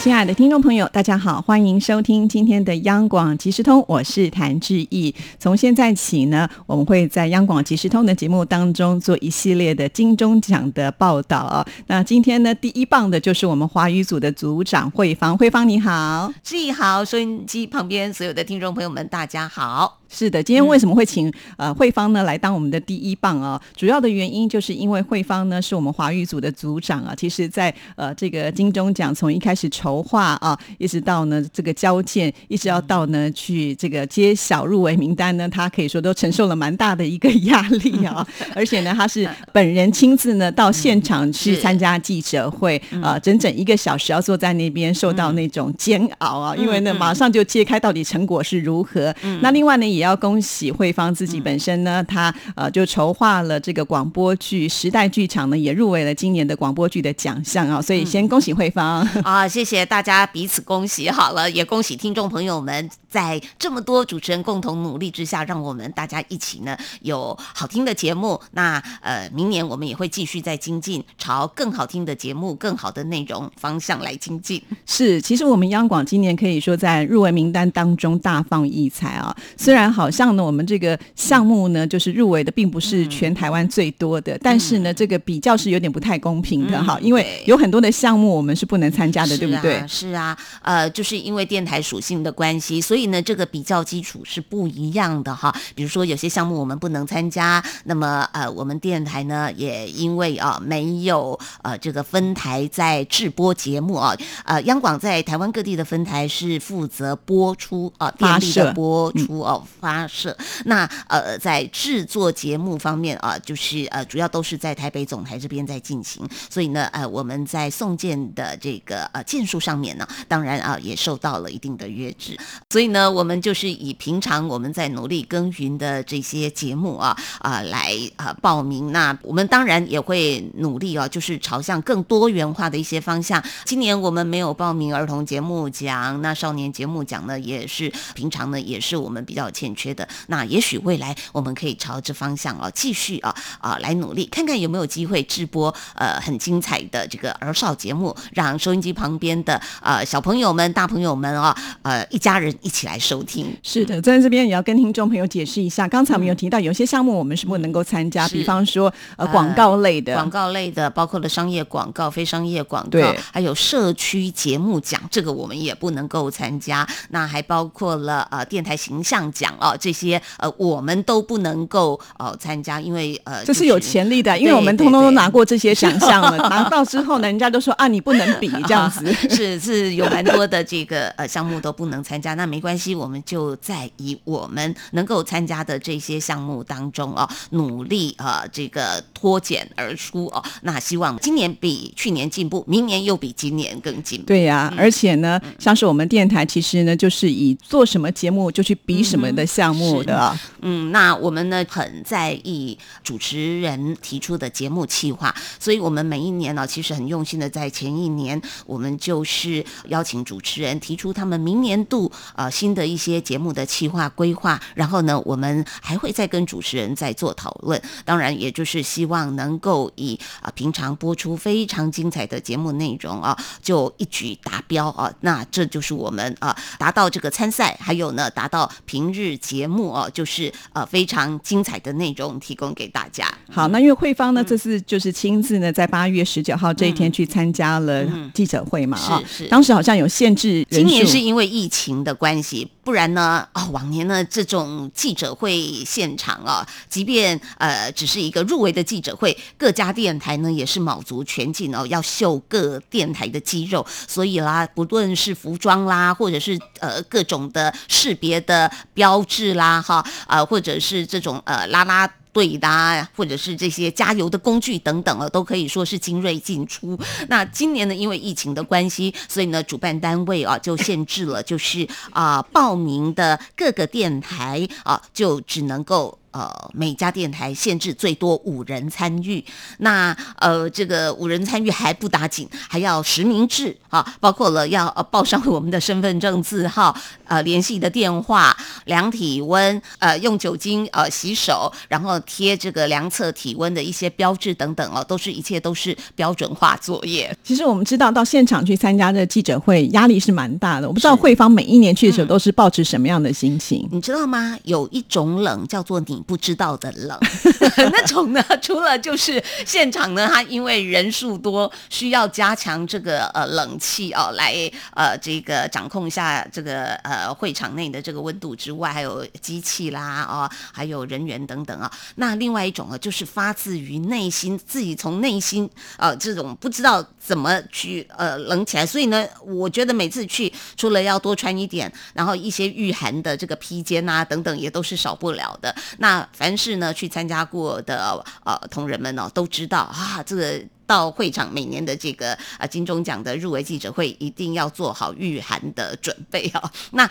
亲爱的听众朋友，大家好，欢迎收听今天的央广即时通，我是谭志毅。从现在起呢，我们会在央广即时通的节目当中做一系列的金钟奖的报道啊。那今天呢，第一棒的就是我们华语组的组长慧芳，慧芳你好，志毅好，收音机旁边所有的听众朋友们，大家好。是的，今天为什么会请呃慧芳呢来当我们的第一棒啊？主要的原因就是因为慧芳呢是我们华语组的组长啊。其实，在呃这个金钟奖从一开始筹划啊，一直到呢这个交件，一直要到呢去这个揭晓入围名单呢，他可以说都承受了蛮大的一个压力啊。而且呢，他是本人亲自呢到现场去参加记者会啊，整整一个小时要坐在那边受到那种煎熬啊，因为呢马上就揭开到底成果是如何。那另外呢。也要恭喜慧芳自己本身呢，他呃就筹划了这个广播剧时代剧场呢，也入围了今年的广播剧的奖项啊，所以先恭喜慧芳。啊，谢谢大家彼此恭喜好了，也恭喜听众朋友们在这么多主持人共同努力之下，让我们大家一起呢有好听的节目。那呃，明年我们也会继续在精进，朝更好听的节目、更好的内容方向来精进。是，其实我们央广今年可以说在入围名单当中大放异彩啊，虽然。好像呢，我们这个项目呢，就是入围的并不是全台湾最多的，但是呢，这个比较是有点不太公平的哈，因为有很多的项目我们是不能参加的，对不对？是啊，呃，就是因为电台属性的关系，所以呢，这个比较基础是不一样的哈。比如说有些项目我们不能参加，那么呃，我们电台呢也因为啊没有呃这个分台在制播节目啊，呃，央广在台湾各地的分台是负责播出啊电力的播出哦。发射那呃，在制作节目方面啊，就是呃，主要都是在台北总台这边在进行，所以呢，呃，我们在送件的这个呃件数上面呢，当然啊，也受到了一定的约制，所以呢，我们就是以平常我们在努力耕耘的这些节目啊啊来啊报名。那我们当然也会努力啊，就是朝向更多元化的一些方向。今年我们没有报名儿童节目奖，那少年节目奖呢，也是平常呢，也是我们比较欠。缺的那也许未来我们可以朝这方向啊继续啊啊来努力，看看有没有机会直播呃很精彩的这个儿少节目，让收音机旁边的呃小朋友们、大朋友们啊呃一家人一起来收听。是的，在这边也要跟听众朋友解释一下，刚才我们有提到有些项目我们是不能够参加，比方说呃广告类的，广告类的包括了商业广告、非商业广告，还有社区节目奖，这个我们也不能够参加。那还包括了呃电台形象奖啊。这些呃，我们都不能够呃参加，因为呃，这是有潜力的，因为我们通通都拿过这些奖项了。拿到之后呢，人家都说啊，你不能比 这样子，是 是有蛮多的这个呃项目都不能参加。那没关系，我们就在以我们能够参加的这些项目当中哦，努力呃这个脱茧而出哦。那希望今年比去年进步，明年又比今年更进步。对呀，而且呢，像是我们电台，其实呢，就是以做什么节目就去比什么的项目的。嗯，那我们呢很在意主持人提出的节目企划，所以我们每一年呢，其实很用心的在前一年，我们就是邀请主持人提出他们明年度呃新的一些节目的企划规划，然后呢，我们还会再跟主持人再做讨论。当然，也就是希望能够以啊平常播出非常精彩的节目内容啊，就一举达标啊。那这就是我们啊达到这个参赛，还有呢达到平日节目哦，就是呃非常精彩的内容提供给大家。好，那因为慧芳呢，这次就是亲自呢在八月十九号这一天去参加了记者会嘛啊，是是，当时好像有限制，今年是因为疫情的关系。不然呢？哦，往年呢这种记者会现场啊，即便呃只是一个入围的记者会，各家电台呢也是卯足全劲哦，要秀各电台的肌肉。所以啦，不论是服装啦，或者是呃各种的识别的标志啦，哈啊，或者是这种呃拉拉。对的，或者是这些加油的工具等等啊，都可以说是精锐进出。那今年呢，因为疫情的关系，所以呢，主办单位啊就限制了，就是啊报名的各个电台啊就只能够呃，每家电台限制最多五人参与。那呃，这个五人参与还不打紧，还要实名制啊，包括了要呃 报上我们的身份证字号、呃联系的电话、量体温、呃用酒精呃洗手，然后贴这个量测体温的一些标志等等哦，都是一切都是标准化作业。其实我们知道，到现场去参加这记者会，压力是蛮大的。我不知道是慧芳每一年去的时候都是抱持什么样的心情。你知道吗？有一种冷叫做你不知道的冷，那种呢，除了就是现场呢，它因为人数多，需要加强这个呃冷气哦，来呃这个掌控一下这个呃会场内的这个温度之外，还有机器啦哦，还有人员等等啊。那另外一种呢，就是发自于内心，自己从内心呃这种不知道怎么去呃冷起来，所以呢，我觉得每次去除了要多穿一点，然后一些御寒的这个披肩啊等等，也都是少不了的。那那凡是呢去参加过的呃同仁们呢，都知道啊，这个。到会场每年的这个啊金钟奖的入围记者会，一定要做好御寒的准备哦。那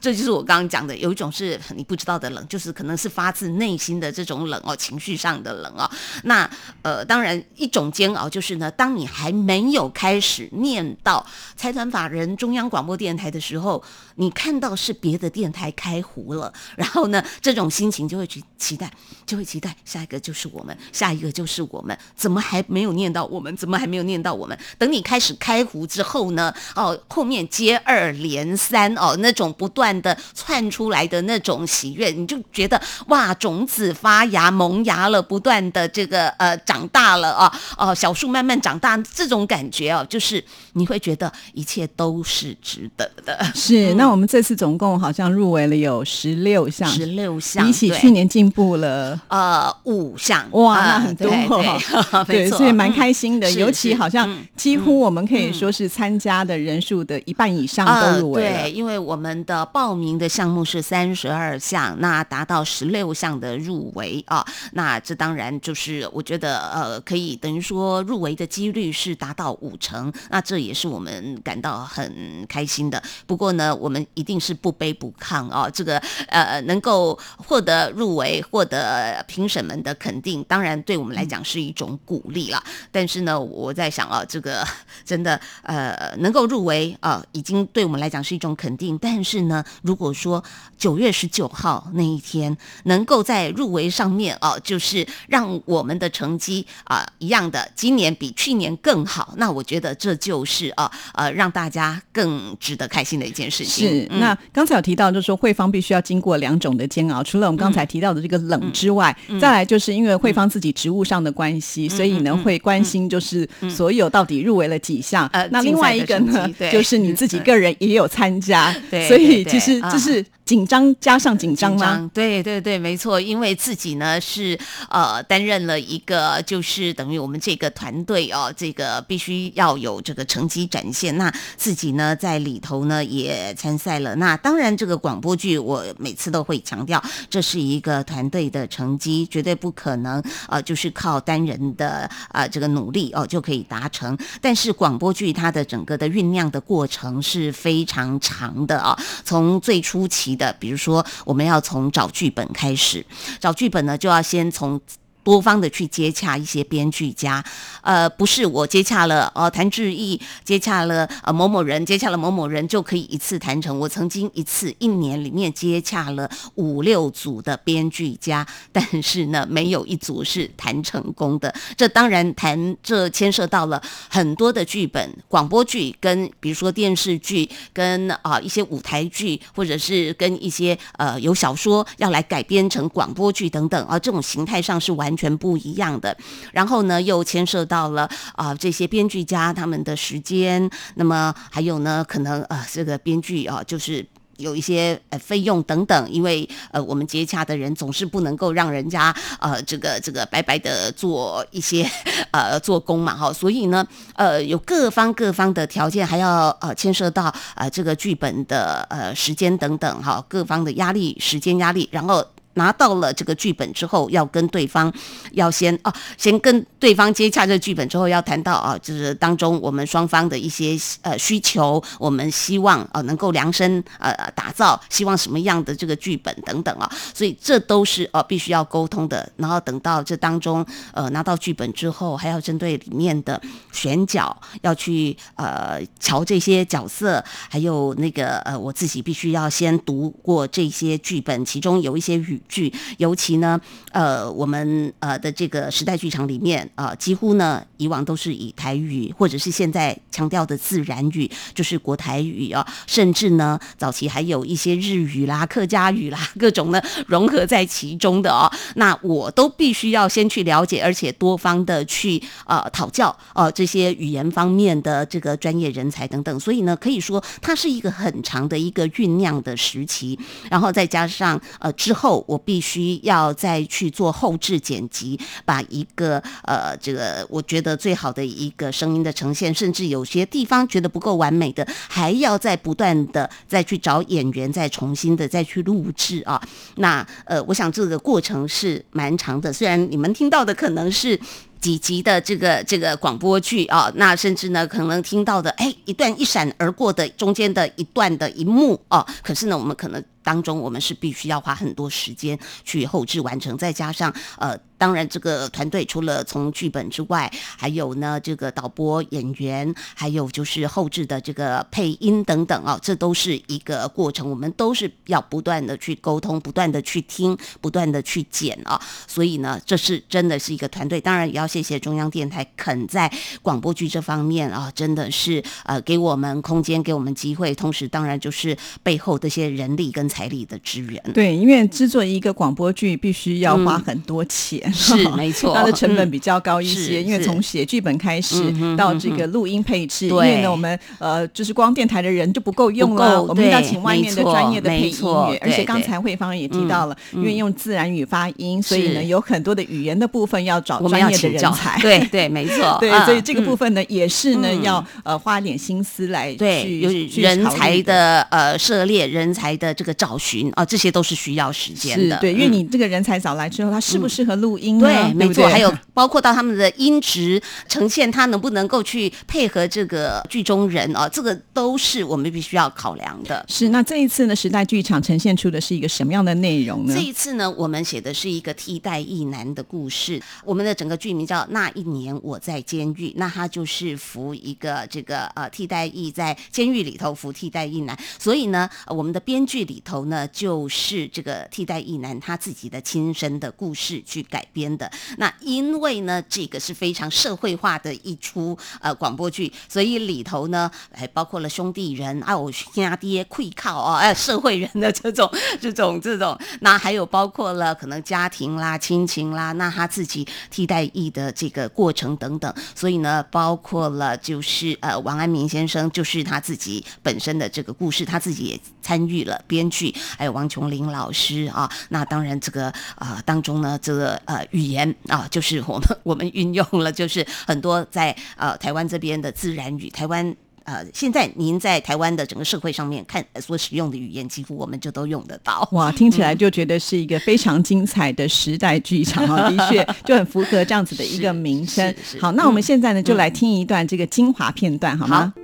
这就是我刚刚讲的，有一种是你不知道的冷，就是可能是发自内心的这种冷哦，情绪上的冷哦。那呃，当然一种煎熬就是呢，当你还没有开始念到财团法人中央广播电台的时候，你看到是别的电台开壶了，然后呢，这种心情就会去期待，就会期待下一个就是我们，下一个就是我们，怎么还没有念到我们？怎么还没有念到我们？等你开始开壶之后呢，哦，后面接二连三哦，那种不断的窜出来的那种喜悦，你就觉得哇，种子发芽萌芽了，不断的这个呃长大了啊，哦，小树慢慢长大，这种感觉哦，就是你会觉得一切都是值得的。是，那我们这次总共好像入围了有十六项，十六项，比起去年进步了。呃五项，哇，啊那很多对哦，对所以蛮开嗯心的。是尤其好像嗯几乎我们可以说是参加的人数的一半以上都入围了。呃。对，因为我们的报名的项目是三十二项，那达到十六项的入围啊，那这当然就是我觉得呃，可以等于说入围的几率是达到五成，那这也是我们感到很开心的。不过呢，我们一定是不卑不亢啊，这个呃能够获得入围，获得评审们的肯定，当然对我们来讲是一种鼓励了。但是呢，我在想啊，这个真的呃能够入围啊、已经对我们来讲是一种肯定。但是呢，如果说九月十九号那一天能够在入围上面啊、就是让我们的成绩啊、一样的，今年比去年更好，那我觉得这就是啊呃让大家更值得开心的一件事情。是，嗯。那刚才有提到，就是说慧芳必须要经过两种的煎熬，除了我们刚才提到的这个冷之外，嗯。再来就是因为慧芳自己职务上的关系，所以呢会关心就是所有到底入围了几项。呃那另外一个呢，对。就是你自己个人也有参加，对所以其实啊这是紧张加上紧张吗？对对对，没错，因为自己呢是呃担任了一个，就是等于我们这个团队哦，这个必须要有这个成绩展现。那自己呢在里头呢也参赛了。那当然，这个广播剧我每次都会强调，这是一个团队的成绩，绝对不可能呃就是靠单人的呃这个努力哦就可以达成。但是广播剧它的整个的酝酿的过程是非常长的啊、从最初期的，比如说我们要从找剧本开始，找剧本呢就要先从。多方的去接洽一些编剧家，呃，不是我接洽了呃谭志毅接洽了呃某某人，接洽了某某人就可以一次谈成。我曾经一次一年里面接洽了五六组的编剧家，但是呢，没有一组是谈成功的。这当然谈这牵涉到了很多的剧本，广播剧跟比如说电视剧跟啊、一些舞台剧，或者是跟一些呃有小说要来改编成广播剧等等啊、这种形态上是完全不一样的。然后呢，又牵涉到了啊、这些编剧家他们的时间，那么还有呢，可能呃这个编剧啊、就是。有一些呃费用等等，因为呃我们接洽的人总是不能够让人家呃这个这个白白的做一些 呃做工嘛哈，所以呢呃有各方各方的条件，还要呃牵涉到呃这个剧本的呃时间等等哈，各方的压力、时间压力，然后。拿到了这个剧本之后，要跟对方要先哦，先跟对方接洽这剧本之后，要谈到啊，就是当中我们双方的一些呃需求，我们希望啊能够量身呃打造，希望什么样的这个剧本等等啊，所以这都是呃必须要沟通的。然后等到这当中呃拿到剧本之后，还要针对里面的选角要去呃瞧这些角色，还有那个呃我自己必须要先读过这些剧本，其中有一些语。剧，尤其呢，呃，我们呃的这个时代剧场里面啊，几乎呢以往都是以台语，或者是现在强调的自然语，就是国台语啊，甚至呢早期还有一些日语啦、客家语啦，各种呢融合在其中的哦。那我都必须要先去了解，而且多方的去呃讨教哦这些语言方面的这个专业人才等等。所以呢，可以说它是一个很长的一个酝酿的时期，然后再加上呃之后。我必须要再去做后置剪辑，把一个呃，这个我觉得最好的一个声音的呈现，甚至有些地方觉得不够完美的，还要再不断的再去找演员，再重新的再去录制啊。那呃，我想这个过程是蛮长的，虽然你们听到的可能是。几集的这个这个广播剧啊，那甚至呢可能听到的，哎，一段一闪而过的中间的一段的一幕啊，可是呢，我们可能当中我们是必须要花很多时间去后置完成，再加上呃。当然，这个团队除了从剧本之外，还有呢，这个导播、演员，还有就是后置的这个配音等等啊，这都是一个过程。我们都是要不断的去沟通，不断的去听，不断的去剪啊。所以呢，这是真的是一个团队。当然，也要谢谢中央电台肯在广播剧这方面啊，真的是呃给我们空间，给我们机会。同时，当然就是背后这些人力跟财力的支援。对，因为制作一个广播剧必须要花很多钱。是没错，它的成本比较高一些，因为从写剧本开始到这个录音配置，因为呢，我们呃就是光电台的人就不够用了，我们要请外面的专业的配音员，而且刚才慧芳也提到了，因为用自然语发音，所以呢有很多的语言的部分要找专业的人才，对对没错，对，所以这个部分呢也是呢要呃花点心思来对有人才的呃涉猎，人才的这个找寻啊，这些都是需要时间的，对，因为你这个人才找来之后，他适不适合录音？对，没错，还有 包括到他们的音质呈现，他能不能够去配合这个剧中人啊？这个都是我们必须要考量的。是，那这一次呢，时代剧场呈现出的是一个什么样的内容呢？这一次呢，我们写的是一个替代役男的故事。我们的整个剧名叫《那一年我在监狱》，那他就是服一个这个呃替代役在监狱里头服替代役男，所以呢，我们的编剧里头呢，就是这个替代役男他自己的亲身的故事去改编。的那，因为呢，这个是非常社会化的一出呃广播剧，所以里头呢还包括了兄弟人啊，我兄爹愧靠啊，哎，社会人的这种这种这种，那还有包括了可能家庭啦、亲情啦，那他自己替代役的这个过程等等，所以呢，包括了就是呃王安民先生就是他自己本身的这个故事，他自己也参与了编剧，还有王琼林老师啊，那当然这个啊当中呢这个呃。语言啊，就是我们 我们运用了，就是很多在呃台湾这边的自然语。台湾呃，现在您在台湾的整个社会上面看所使用的语言，几乎我们就都用得到。哇，听起来就觉得是一个非常精彩的时代剧场啊！的确，就很符合这样子的一个名称。好，那我们现在呢，就来听一段这个精华片段，好吗？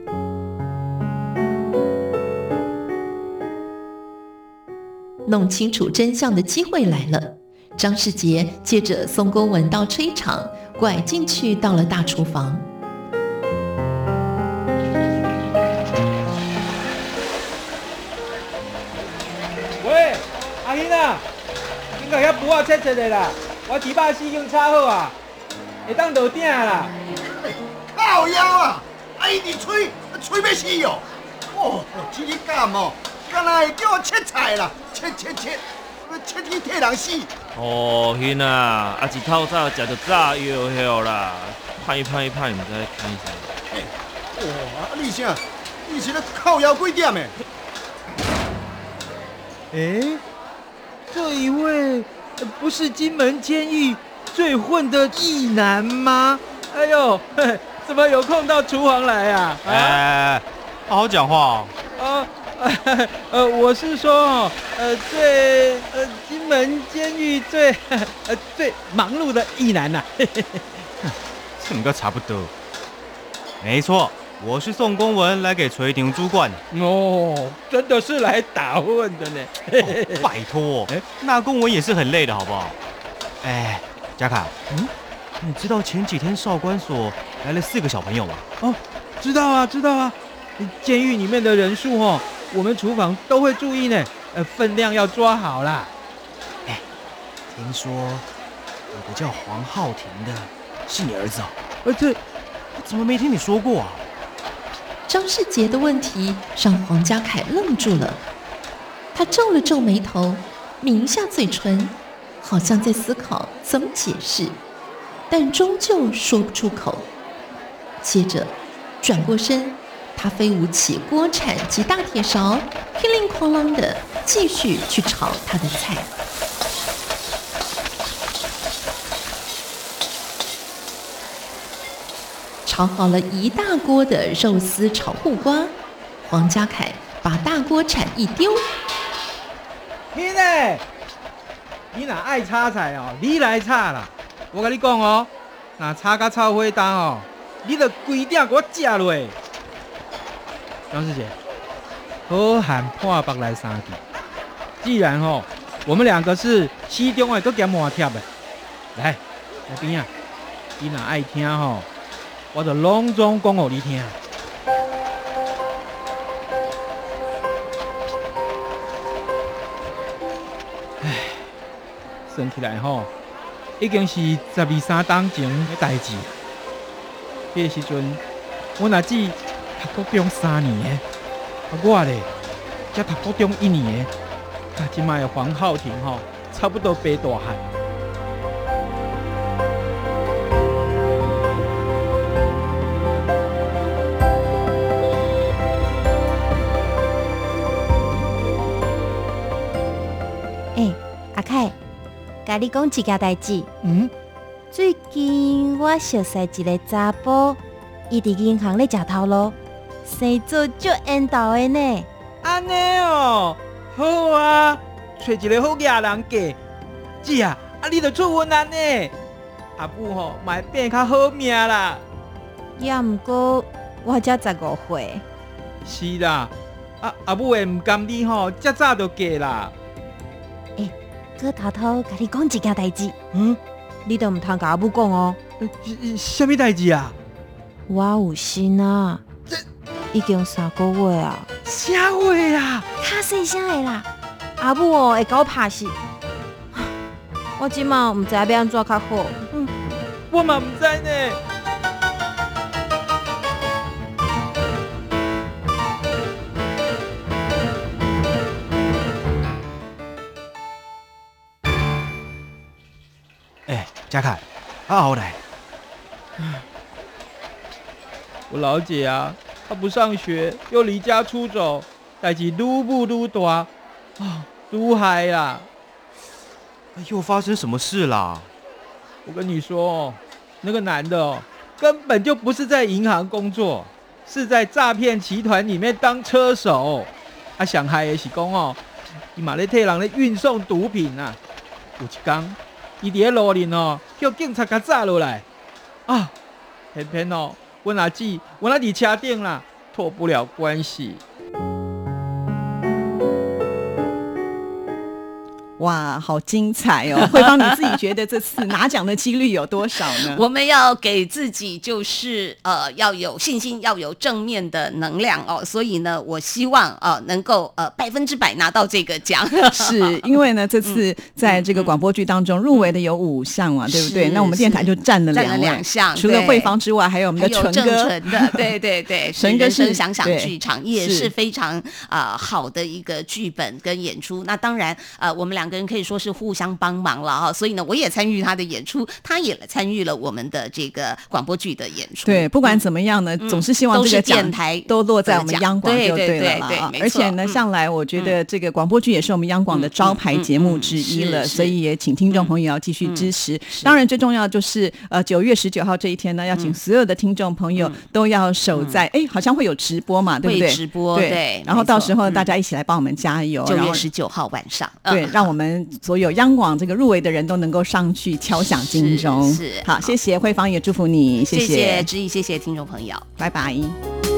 弄清楚真相的机会来了。张世杰接着送公文到炊场，拐进去到了大厨房。阿英啊，你甲遐布啊切切的啦，我猪肉丝已经炒好啊，会当落鼎啦。靠腰啊，阿姨你吹吹要死哦！哦，这日干哦，干那会叫我切菜啦，切切切。切天替人死！哦，兄啊，啊一透早食着炸药药啦，歹歹歹，唔知歹啥。哇，啊你啥？你是咧靠腰几点的？哎，这一位不是金门监狱最混的义男吗？哎呦，怎么有空到厨房来啊？哎，好好讲话哦。啊。呃，我是说哦，呃，最呃金门监狱最 呃最忙碌的一男呐、这个差不多。没错，我是送公文来给垂庭主管。哦，真的是来打混的呢。哦拜托，哎那公文也是很累的，好不好？哎，贾凯，嗯，你知道前几天少管所来了四个小朋友吗？哦，知道啊，知道啊。监狱里面的人数哦，我们厨房都会注意呢，呃，分量要抓好啦。听说有个叫黄浩庭的，是你儿子哦？呃，这怎么没听你说过啊？张世杰的问题让黄家凯愣住了，他皱了皱眉头，抿下嘴唇，好像在思考怎么解释，但终究说不出口。接着转过身，他飞舞起锅铲及大铁勺，乒铃哐啷的继续去炒他的菜。炒好了一大锅的肉丝炒护瓜，黄家凯把大锅铲一丢，你呢？你若爱炒菜哦，你来炒啦。我跟你讲哦，那炒甲炒火重哦，你得规鼎给我食落。张师姐，好汉破腹来三句。既然哦、我们两个是西中的，搁兼磨贴的，来来边啊，你若爱听吼、我就隆重讲互你听。唉算起来吼，已经是十二三档前的代志。迄个时阵，我阿姊读高中三年的，我咧才读高中一年的，啊即卖黄浩庭吼，差不多白大汉。甲你讲一件代志。嗯，最近我熟悉一个查甫，伊伫银行咧食头路，生做足缘投的呢。安尼哦，好啊，找一个好嫁人嫁。姐啊，啊你着出云安呢？阿母吼，嘛会变较好命啦。也毋过我才十五岁，是啦，啊阿母会毋甘你吼，遮早就嫁啦。搁偷偷甲你讲一件代志，嗯，你都毋通甲阿母讲哦。什么代志啊？我有心啊，已经三个月啊，啥话啊？较细声的啦。阿母哦会甲我拍死，我即马毋知要安怎较好。我嘛毋知呢。哎，贾凯，啊好歹，我老姐啊，她不上学，又离家出走，代志撸不撸大，啊，撸嗨啦。哎又发生什么事啦？我跟你说哦，那个男的哦，根本就不是在银行工作，是在诈骗集团里面当车手。啊，上害的是讲哦，伊嘛咧替人咧运送毒品啊。有一天，伊伫咧路顶哦，叫警察甲抓落来。啊，偏偏哦，阮阿姊，阮阿伫车顶啦，脱不了关系。哇，好精彩哦！慧芳，你自己觉得这次拿奖的几率有多少呢？我们要给自己就是呃要有信心，要有正面的能量哦。所以呢，我希望呃能够呃百分之百拿到这个奖。是因为呢，这次在这个广播剧当中入围的有五项嘛，对不对？那我们电台就占了两两项除了对慧芳之外，还有我们的 纯哥，对对对，纯哥人生是想想剧场也是是非常啊、呃好的一个剧本跟演出。那当然呃，我们两个。个人可以说是互相帮忙了哈，所以呢，我也参与他的演出，他也参与了我们的这个广播剧的演出。对，不管怎么样呢，嗯总是希望这个奖电台都落在我们央广就对对了啦对而且呢，向来我觉得这个广播剧也是我们央广的招牌节目之一了，所以也请听众朋友要继续支持。当然，最重要就是呃九月十九号这一天呢，要请所有的听众朋友都要守在，哎，好像会有直播嘛，对不对？直播对对然后到时候嗯大家一起来帮我们加油，九月十九号晚上，对，嗯让我们所有央广这个入围的人都能够上去敲响金钟。是是好，谢谢慧芳，也祝福你，谢谢知意，谢谢听众朋友。拜拜。